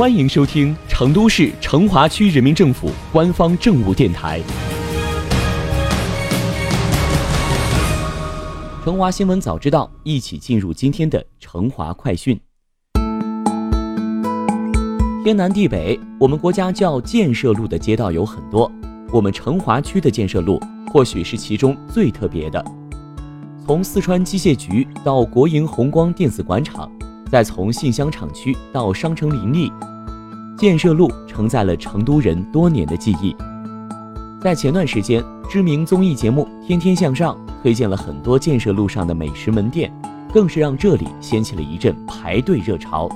欢迎收听成都市成华区人民政府官方政务电台。成华新闻早知道，一起进入今天的成华快讯。天南地北，我们国家叫建设路的街道有很多，我们成华区的建设路或许是其中最特别的。从四川机械局到国营红光电子广场，再从信箱厂区到商城林立，建设路承载了成都人多年的记忆。在前段时间，知名综艺节目《天天向上》推荐了很多建设路上的美食门店，更是让这里掀起了一阵排队热潮。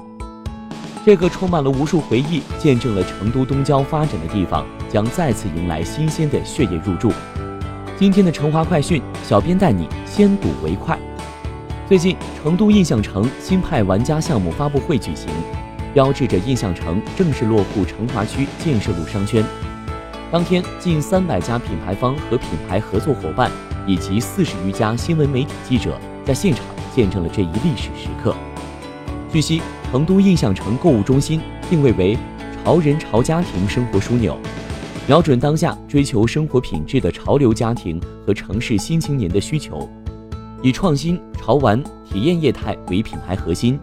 这个充满了无数回忆、见证了成都东郊发展的地方，将再次迎来新鲜的血液入驻。今天的成华快讯，小编带你先睹为快。最近，成都印象城新派玩家项目发布会举行，标志着印象城正式落户成华区建设路商圈。当天，近三百家品牌方和品牌合作伙伴，以及四十余家新闻媒体记者，在现场见证了这一历史时刻。据悉。成都印象城购物中心定位为潮人潮家庭生活枢纽，瞄准当下追求生活品质的潮流家庭和城市新青年的需求，以创新、潮玩、体验业态为品牌核心，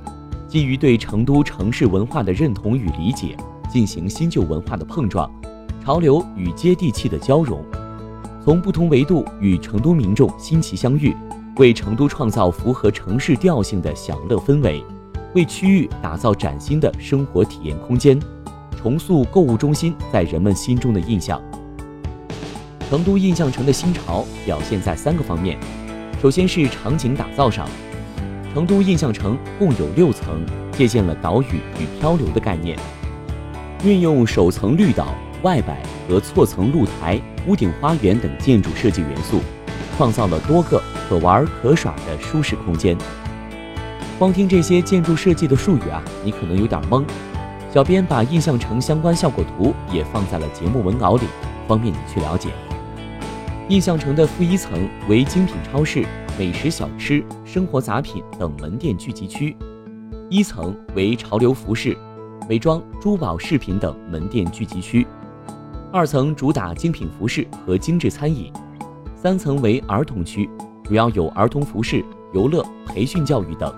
基于对成都城市文化的认同与理解，进行新旧文化的碰撞，潮流与接地气的交融，从不同维度与成都民众新奇相遇，为成都创造符合城市调性的享乐氛围。为区域打造崭新的生活体验空间，重塑购物中心在人们心中的印象。成都印象城的新潮表现在三个方面，首先是场景打造上，成都印象城共有六层，借鉴了岛屿与漂流的概念，运用首层绿岛、外摆和错层露台、屋顶花园等建筑设计元素，创造了多个可玩可耍的舒适空间。光听这些建筑设计的术语啊，你可能有点懵。小编把印象城相关效果图也放在了节目文稿里，方便你去了解。印象城的负一层为精品超市、美食小吃、生活杂品等门店聚集区，一层为潮流服饰、美妆、珠宝饰品等门店聚集区，二层主打精品服饰和精致餐饮，三层为儿童区，主要有儿童服饰、游乐、培训教育等。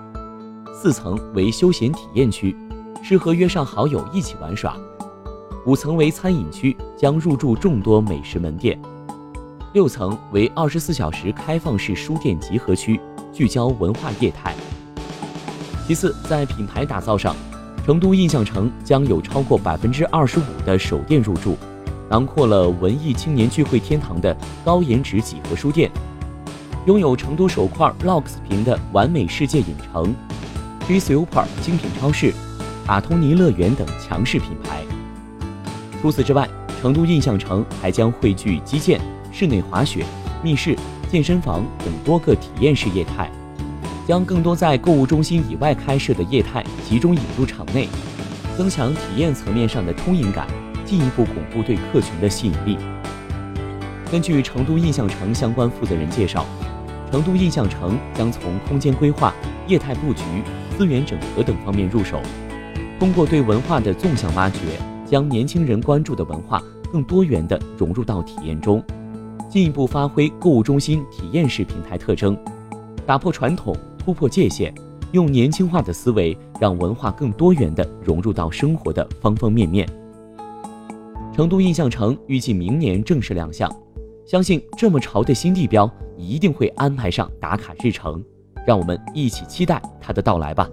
四层为休闲体验区，适合约上好友一起玩耍；五层为餐饮区，将入驻众多美食门店；六层为二十四小时开放式书店集合区，聚焦文化业态。其次，在品牌打造上，成都印象城将有超过百分之二十五的首店入驻，囊括了文艺青年聚会天堂的高颜值几何书店，拥有成都首块 LOX 屏的完美世界影城。G Super 精品超市、卡通尼乐园等强势品牌。除此之外，成都印象城还将汇聚基建、室内滑雪、密室、健身房等多个体验式业态，将更多在购物中心以外开设的业态集中引入场内，增强体验层面上的充盈感，进一步巩固对客群的吸引力。根据成都印象城相关负责人介绍，成都印象城将从空间规划、业态布局。资源整合等方面入手，通过对文化的纵向挖掘，将年轻人关注的文化更多元地融入到体验中，进一步发挥购物中心体验式平台特征，打破传统，突破界限，用年轻化的思维，让文化更多元的融入到生活的方方面面。成都印象城预计明年正式亮相，相信这么潮的新地标一定会安排上打卡日程。让我们一起期待它的到来吧。